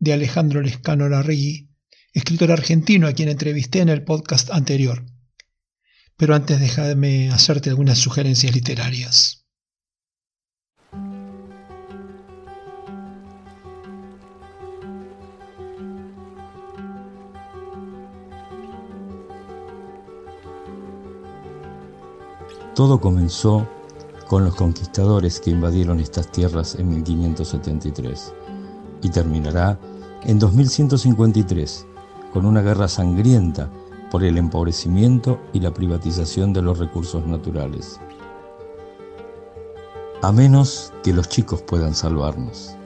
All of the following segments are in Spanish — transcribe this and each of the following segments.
de Alejandro Lescano Larregui, escritor argentino a quien entrevisté en el podcast anterior. Pero antes déjame hacerte algunas sugerencias literarias. Todo comenzó con los conquistadores que invadieron estas tierras en 1573 y terminará en 2153, con una guerra sangrienta por el empobrecimiento y la privatización de los recursos naturales. A menos que los chicos puedan salvarnos.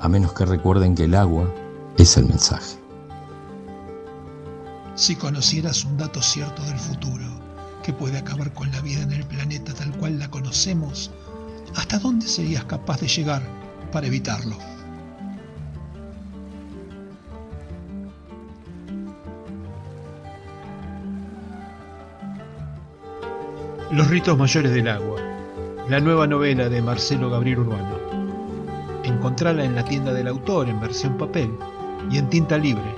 A menos que recuerden que el agua es el mensaje. Si conocieras un dato cierto del futuro que puede acabar con la vida en el planeta tal cual la conocemos, ¿hasta dónde serías capaz de llegar para evitarlo? Los ritos mayores del agua, la nueva novela de Marcelo Gabriel Urbano. Encontrala en la tienda del autor en versión papel y en tinta libre,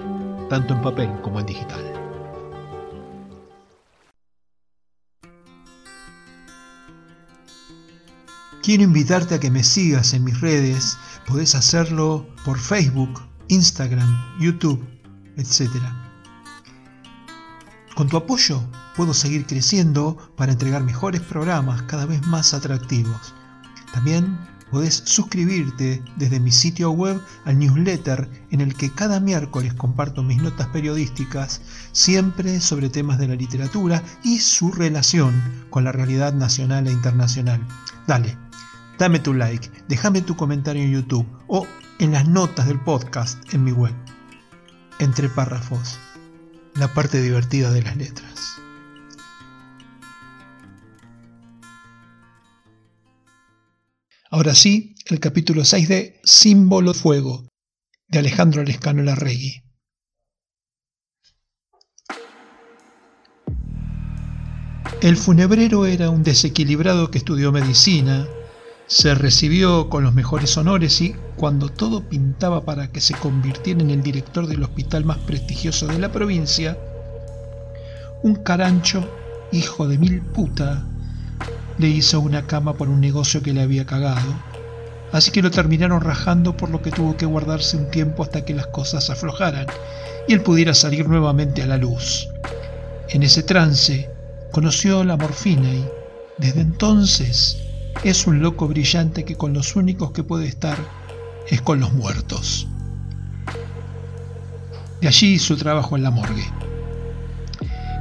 tanto en papel como en digital. Quiero invitarte a que me sigas en mis redes, podés hacerlo por Facebook, Instagram, YouTube, etc. Con tu apoyo puedo seguir creciendo para entregar mejores programas cada vez más atractivos. También podés suscribirte desde mi sitio web al newsletter en el que cada miércoles comparto mis notas periodísticas, siempre sobre temas de la literatura y su relación con la realidad nacional e internacional. Dale, dame tu like, déjame tu comentario en YouTube o en las notas del podcast en mi web. Entre párrafos la parte divertida de las letras. Ahora sí, el capítulo 6 de Símbolo Fuego, de Alejandro Lescano Larregui. El funebrero era un desequilibrado que estudió medicina, se recibió con los mejores honores y, cuando todo pintaba para que se convirtiera en el director del hospital más prestigioso de la provincia, un carancho, hijo de mil puta, le hizo una cama por un negocio que le había cagado. Así que lo terminaron rajando por lo que tuvo que guardarse un tiempo hasta que las cosas aflojaran y él pudiera salir nuevamente a la luz. En ese trance conoció la morfina y, desde entonces, es un loco brillante que con los únicos que puede estar es con los muertos. De allí su trabajo en la morgue.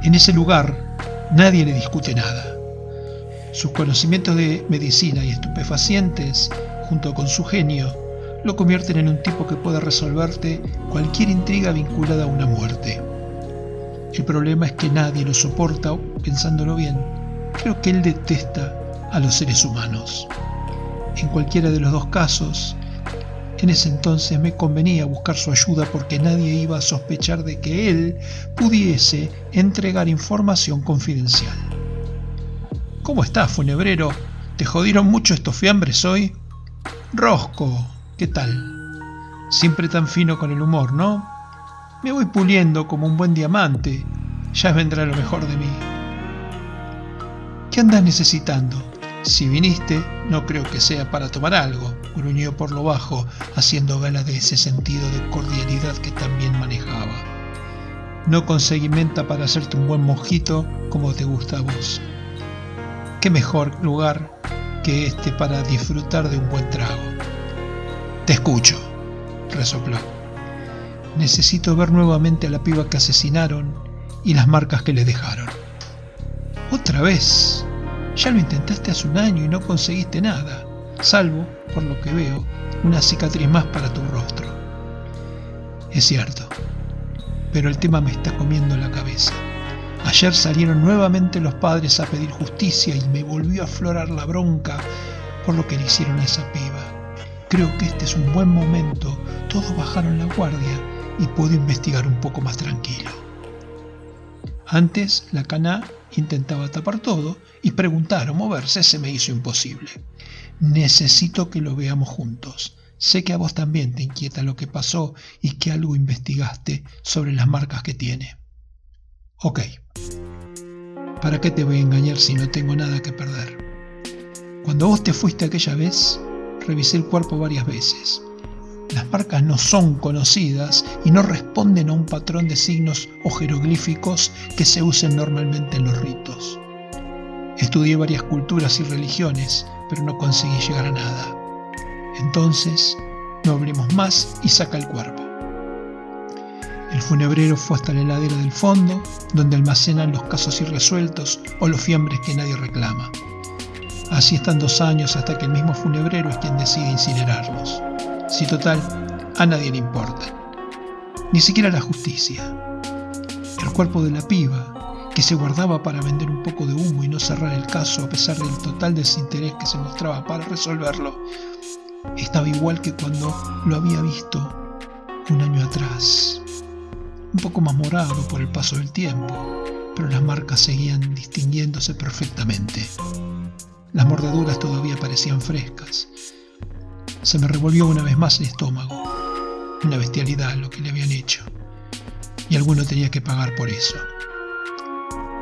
En ese lugar nadie le discute nada. Sus conocimientos de medicina y estupefacientes, junto con su genio, lo convierten en un tipo que puede resolverte cualquier intriga vinculada a una muerte. El problema es que nadie lo soporta, pensándolo bien. Creo que él detesta a los seres humanos. En cualquiera de los dos casos, en ese entonces me convenía buscar su ayuda porque nadie iba a sospechar de que él pudiese entregar información confidencial. ¿Cómo estás, funebrero? ¿Te jodieron mucho estos fiambres hoy? Rosco, ¿qué tal? Siempre tan fino con el humor, ¿no? Me voy puliendo como un buen diamante. Ya vendrá lo mejor de mí. ¿Qué andas necesitando? Si viniste, no creo que sea para tomar algo, gruñó por lo bajo, haciendo gala de ese sentido de cordialidad que también manejaba. No conseguí menta para hacerte un buen mojito como te gusta a vos. ¿Qué mejor lugar que este para disfrutar de un buen trago? Te escucho, resopló. Necesito ver nuevamente a la piba que asesinaron y las marcas que le dejaron. Otra vez. Ya lo intentaste hace un año y no conseguiste nada, salvo, por lo que veo, una cicatriz más para tu rostro. Es cierto, pero el tema me está comiendo la cabeza. Ayer salieron nuevamente los padres a pedir justicia y me volvió a aflorar la bronca por lo que le hicieron a esa piba. Creo que este es un buen momento, todos bajaron la guardia y puedo investigar un poco más tranquilo. Antes la cana intentaba tapar todo y preguntar o moverse se me hizo imposible. Necesito que lo veamos juntos. Sé que a vos también te inquieta lo que pasó y que algo investigaste sobre las marcas que tiene. Ok. ¿Para qué te voy a engañar si no tengo nada que perder? Cuando vos te fuiste aquella vez, revisé el cuerpo varias veces. Las marcas no son conocidas y no responden a un patrón de signos o jeroglíficos que se usen normalmente en los ritos. Estudié varias culturas y religiones, pero no conseguí llegar a nada. Entonces, no abrimos más y saca el cuerpo. El funebrero fue hasta la heladera del fondo, donde almacenan los casos irresueltos o los fiambres que nadie reclama. Así están dos años hasta que el mismo funebrero es quien decide incinerarlos. Si total, a nadie le importa. Ni siquiera la justicia. El cuerpo de la piba, que se guardaba para vender un poco de humo y no cerrar el caso a pesar del total desinterés que se mostraba para resolverlo, estaba igual que cuando lo había visto un año atrás. Un poco más morado por el paso del tiempo, pero las marcas seguían distinguiéndose perfectamente. Las mordeduras todavía parecían frescas se me revolvió una vez más el estómago. Una bestialidad lo que le habían hecho. Y alguno tenía que pagar por eso.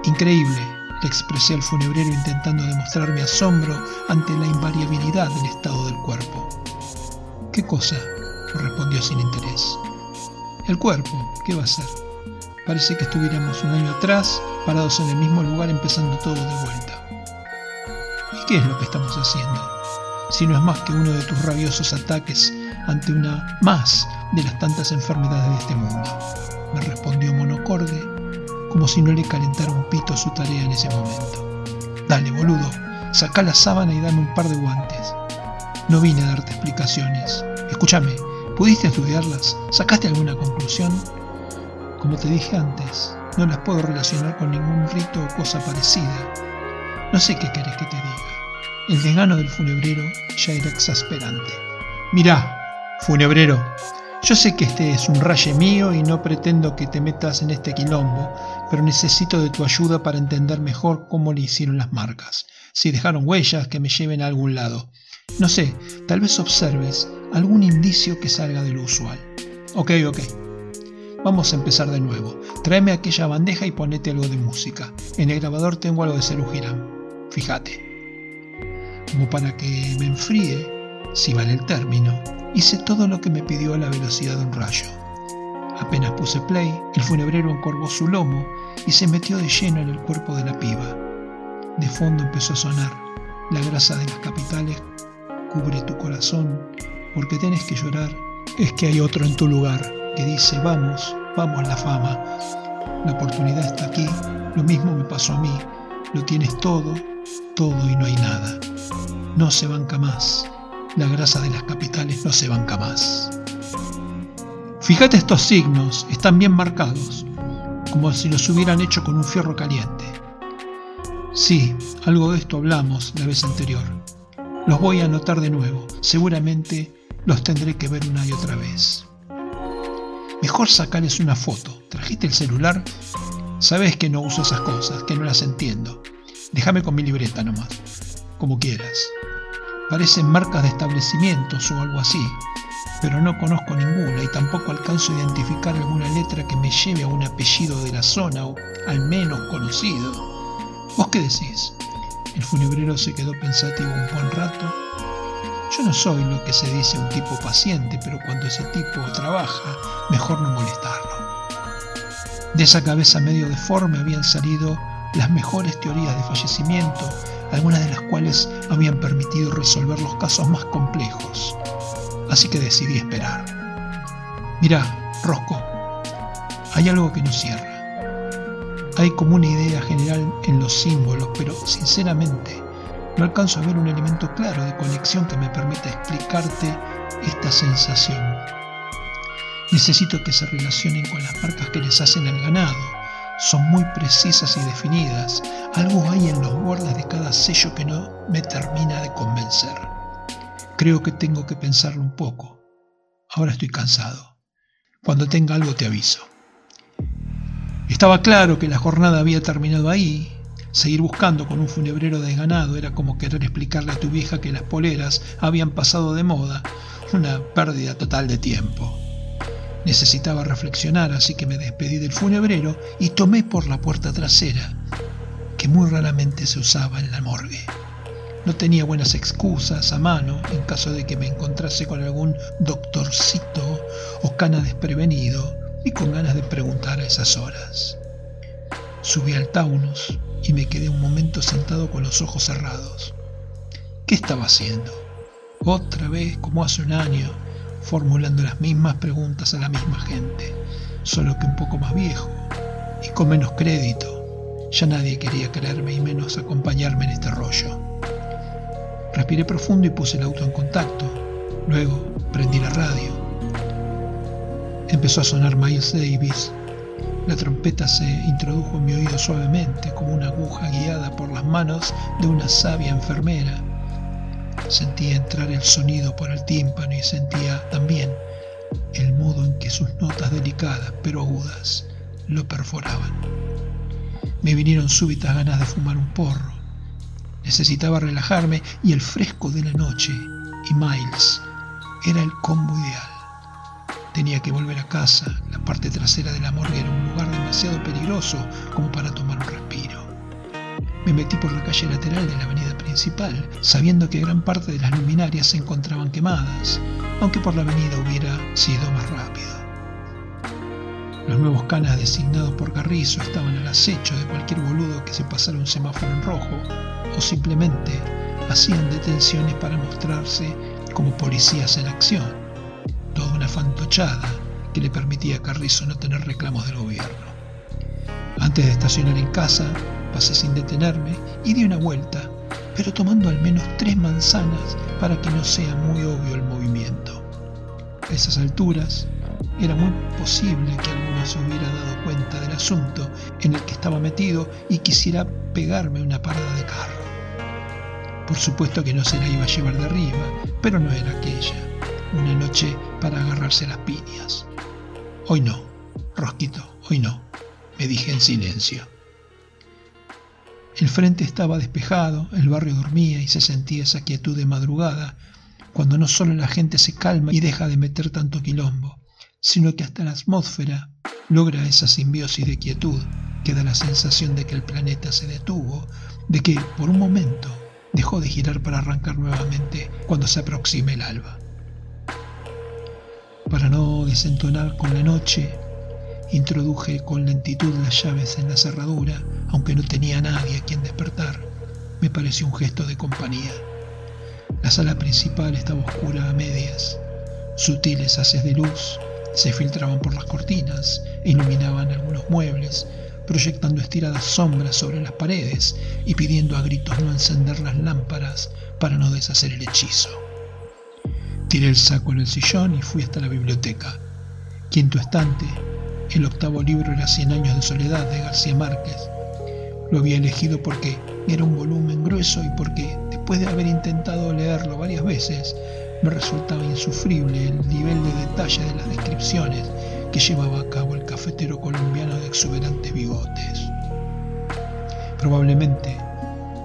Increíble, le expresé al funebrero intentando demostrar mi asombro ante la invariabilidad del estado del cuerpo. ¿Qué cosa? respondió sin interés. El cuerpo, ¿qué va a ser? Parece que estuviéramos un año atrás, parados en el mismo lugar, empezando todo de vuelta. ¿Y qué es lo que estamos haciendo? si no es más que uno de tus rabiosos ataques ante una más de las tantas enfermedades de este mundo, me respondió monocorde, como si no le calentara un pito su tarea en ese momento. Dale, boludo, saca la sábana y dame un par de guantes. No vine a darte explicaciones. Escúchame, ¿pudiste estudiarlas? ¿Sacaste alguna conclusión? Como te dije antes, no las puedo relacionar con ningún rito o cosa parecida. No sé qué querés que te diga. El desgano del funebrero ya era exasperante. Mirá, funebrero, yo sé que este es un raye mío y no pretendo que te metas en este quilombo, pero necesito de tu ayuda para entender mejor cómo le hicieron las marcas, si dejaron huellas que me lleven a algún lado. No sé, tal vez observes algún indicio que salga de lo usual. Ok, ok. Vamos a empezar de nuevo. Tráeme aquella bandeja y ponete algo de música. En el grabador tengo algo de Cerujirán. Fíjate como para que me enfríe, si vale el término, hice todo lo que me pidió a la velocidad de un rayo. Apenas puse play, el funebrero encorvó su lomo y se metió de lleno en el cuerpo de la piba. De fondo empezó a sonar, la grasa de las capitales cubre tu corazón, porque tienes que llorar, es que hay otro en tu lugar que dice, vamos, vamos la fama. La oportunidad está aquí, lo mismo me pasó a mí, lo tienes todo, todo y no hay nada. No se banca más. La grasa de las capitales no se banca más. Fíjate estos signos, están bien marcados, como si los hubieran hecho con un fierro caliente. Sí, algo de esto hablamos la vez anterior. Los voy a anotar de nuevo, seguramente los tendré que ver una y otra vez. Mejor sacarles una foto. ¿Trajiste el celular? Sabes que no uso esas cosas, que no las entiendo. Déjame con mi libreta nomás, como quieras. Parecen marcas de establecimientos o algo así, pero no conozco ninguna y tampoco alcanzo a identificar alguna letra que me lleve a un apellido de la zona o al menos conocido. ¿Vos qué decís? El funebrero se quedó pensativo un buen rato. Yo no soy lo que se dice un tipo paciente, pero cuando ese tipo trabaja, mejor no molestarlo. De esa cabeza medio deforme habían salido las mejores teorías de fallecimiento, algunas de las cuales habían permitido resolver los casos más complejos. Así que decidí esperar. Mirá, Rosco, hay algo que no cierra. Hay como una idea general en los símbolos, pero sinceramente no alcanzo a ver un elemento claro de conexión que me permita explicarte esta sensación. Necesito que se relacionen con las marcas que les hacen al ganado. Son muy precisas y definidas. Algo hay en los bordes de cada sello que no me termina de convencer. Creo que tengo que pensarlo un poco. Ahora estoy cansado. Cuando tenga algo te aviso. Estaba claro que la jornada había terminado ahí. Seguir buscando con un funebrero de ganado era como querer explicarle a tu vieja que las poleras habían pasado de moda. Una pérdida total de tiempo. Necesitaba reflexionar, así que me despedí del funebrero y tomé por la puerta trasera, que muy raramente se usaba en la morgue. No tenía buenas excusas a mano en caso de que me encontrase con algún doctorcito o cana desprevenido y con ganas de preguntar a esas horas. Subí al Taunus y me quedé un momento sentado con los ojos cerrados. ¿Qué estaba haciendo? Otra vez, como hace un año, formulando las mismas preguntas a la misma gente, solo que un poco más viejo y con menos crédito. Ya nadie quería creerme y menos acompañarme en este rollo. Respiré profundo y puse el auto en contacto. Luego prendí la radio. Empezó a sonar Miles Davis. La trompeta se introdujo en mi oído suavemente, como una aguja guiada por las manos de una sabia enfermera. Sentía entrar el sonido por el tímpano y sentía también el modo en que sus notas delicadas pero agudas lo perforaban. Me vinieron súbitas ganas de fumar un porro. Necesitaba relajarme y el fresco de la noche y Miles era el combo ideal. Tenía que volver a casa. La parte trasera de la morgue era un lugar demasiado peligroso como para tomar un respiro. Me metí por la calle lateral de la avenida principal, sabiendo que gran parte de las luminarias se encontraban quemadas, aunque por la avenida hubiera sido más rápido. Los nuevos canas designados por Carrizo estaban al acecho de cualquier boludo que se pasara un semáforo en rojo, o simplemente hacían detenciones para mostrarse como policías en acción. Toda una fantochada que le permitía a Carrizo no tener reclamos del gobierno. Antes de estacionar en casa, pasé sin detenerme y di una vuelta, pero tomando al menos tres manzanas para que no sea muy obvio el movimiento. A esas alturas, era muy posible que alguno se hubiera dado cuenta del asunto en el que estaba metido y quisiera pegarme una parada de carro. Por supuesto que no se la iba a llevar de arriba, pero no era aquella, una noche para agarrarse las piñas. Hoy no, Rosquito, hoy no, me dije en silencio. El frente estaba despejado, el barrio dormía y se sentía esa quietud de madrugada, cuando no solo la gente se calma y deja de meter tanto quilombo, sino que hasta la atmósfera logra esa simbiosis de quietud que da la sensación de que el planeta se detuvo, de que por un momento dejó de girar para arrancar nuevamente cuando se aproxime el alba. Para no desentonar con la noche, Introduje con lentitud las llaves en la cerradura, aunque no tenía nadie a quien despertar. Me pareció un gesto de compañía. La sala principal estaba oscura a medias. Sutiles haces de luz se filtraban por las cortinas e iluminaban algunos muebles, proyectando estiradas sombras sobre las paredes y pidiendo a gritos no encender las lámparas para no deshacer el hechizo. Tiré el saco en el sillón y fui hasta la biblioteca. Quinto estante, el octavo libro era Cien años de soledad de García Márquez. Lo había elegido porque era un volumen grueso y porque, después de haber intentado leerlo varias veces, me resultaba insufrible el nivel de detalle de las descripciones que llevaba a cabo el cafetero colombiano de exuberantes bigotes. Probablemente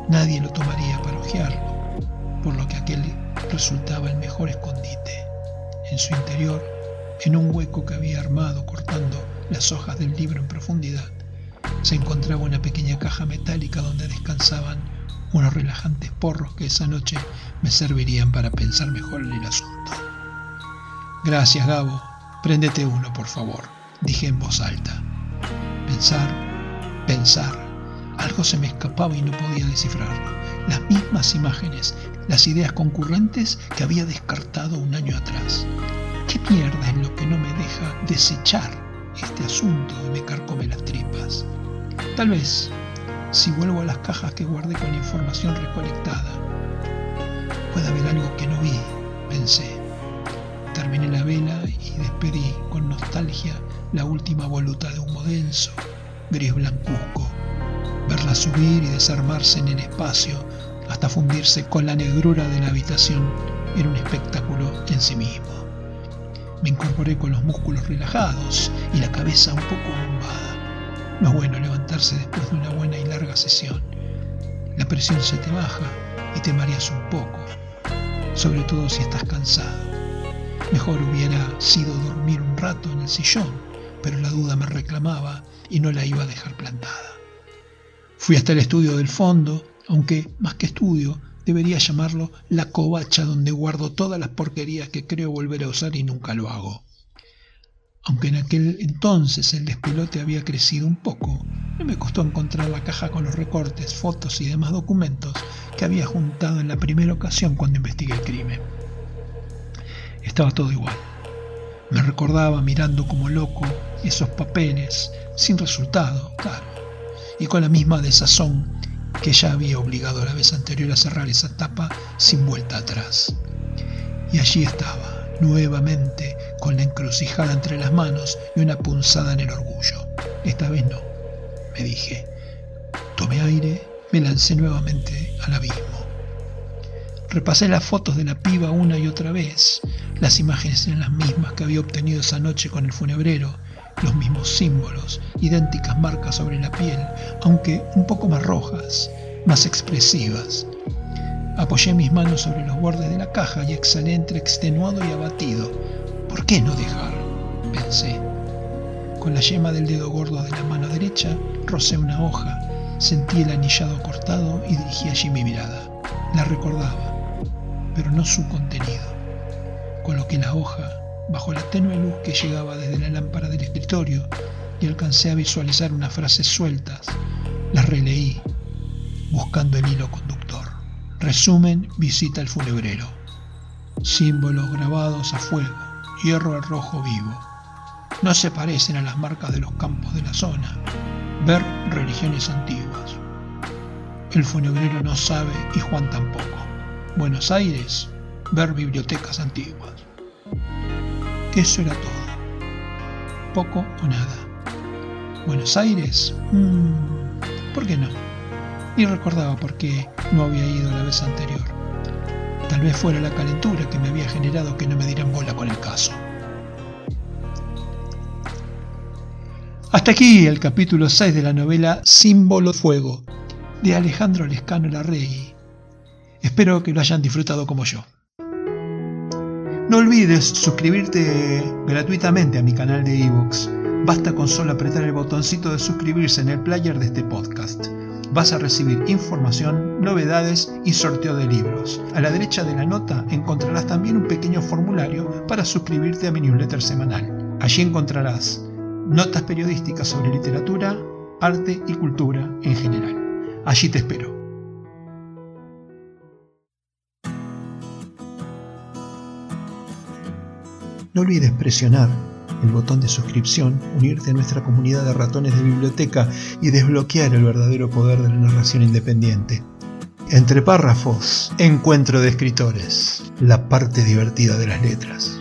nadie lo tomaría para ojearlo, por lo que aquel resultaba el mejor escondite. En su interior, en un hueco que había armado cortando las hojas del libro en profundidad, se encontraba una pequeña caja metálica donde descansaban unos relajantes porros que esa noche me servirían para pensar mejor en el asunto. Gracias, Gabo. Préndete uno, por favor, dije en voz alta. Pensar, pensar. Algo se me escapaba y no podía descifrarlo. Las mismas imágenes, las ideas concurrentes que había descartado un año atrás. ¿Qué mierda es lo que no me deja desechar este asunto y me carcome las tripas? Tal vez, si vuelvo a las cajas que guardé con información recolectada, pueda haber algo que no vi, pensé. Terminé la vela y despedí con nostalgia la última voluta de humo denso, gris blancuzco. Verla subir y desarmarse en el espacio hasta fundirse con la negrura de la habitación era un espectáculo en sí mismo. Me incorporé con los músculos relajados y la cabeza un poco bombada. No es bueno levantarse después de una buena y larga sesión. La presión se te baja y te mareas un poco, sobre todo si estás cansado. Mejor hubiera sido dormir un rato en el sillón, pero la duda me reclamaba y no la iba a dejar plantada. Fui hasta el estudio del fondo, aunque más que estudio, debería llamarlo la covacha donde guardo todas las porquerías que creo volver a usar y nunca lo hago. Aunque en aquel entonces el despelote había crecido un poco, no me costó encontrar la caja con los recortes, fotos y demás documentos que había juntado en la primera ocasión cuando investigué el crimen. Estaba todo igual. Me recordaba mirando como loco esos papeles, sin resultado, claro, y con la misma desazón que ya había obligado la vez anterior a cerrar esa tapa sin vuelta atrás. Y allí estaba, nuevamente, con la encrucijada entre las manos y una punzada en el orgullo. Esta vez no, me dije. Tomé aire, me lancé nuevamente al abismo. Repasé las fotos de la piba una y otra vez. Las imágenes eran las mismas que había obtenido esa noche con el funebrero, los mismos símbolos, idénticas marcas sobre la piel, aunque un poco más rojas, más expresivas. Apoyé mis manos sobre los bordes de la caja y exhalé entre extenuado y abatido. ¿Por qué no dejar? pensé. Con la yema del dedo gordo de la mano derecha rocé una hoja, sentí el anillado cortado y dirigí allí mi mirada. La recordaba pero no su contenido. Coloqué la hoja bajo la tenue luz que llegaba desde la lámpara del escritorio y alcancé a visualizar unas frases sueltas. Las releí, buscando el hilo conductor. Resumen, visita al funebrero. Símbolos grabados a fuego, hierro al rojo vivo. No se parecen a las marcas de los campos de la zona. Ver religiones antiguas. El funebrero no sabe y Juan tampoco. Buenos Aires, ver bibliotecas antiguas. Eso era todo. Poco o nada. Buenos Aires, mm, ¿por qué no? Ni recordaba por qué no había ido la vez anterior. Tal vez fuera la calentura que me había generado que no me dieran bola con el caso. Hasta aquí el capítulo 6 de la novela Símbolo Fuego de Alejandro Lescano Larregui Espero que lo hayan disfrutado como yo. No olvides suscribirte gratuitamente a mi canal de ebooks. Basta con solo apretar el botoncito de suscribirse en el player de este podcast. Vas a recibir información, novedades y sorteo de libros. A la derecha de la nota encontrarás también un pequeño formulario para suscribirte a mi newsletter semanal. Allí encontrarás notas periodísticas sobre literatura, arte y cultura en general. Allí te espero. No olvides presionar el botón de suscripción, unirte a nuestra comunidad de ratones de biblioteca y desbloquear el verdadero poder de la narración independiente. Entre párrafos, encuentro de escritores, la parte divertida de las letras.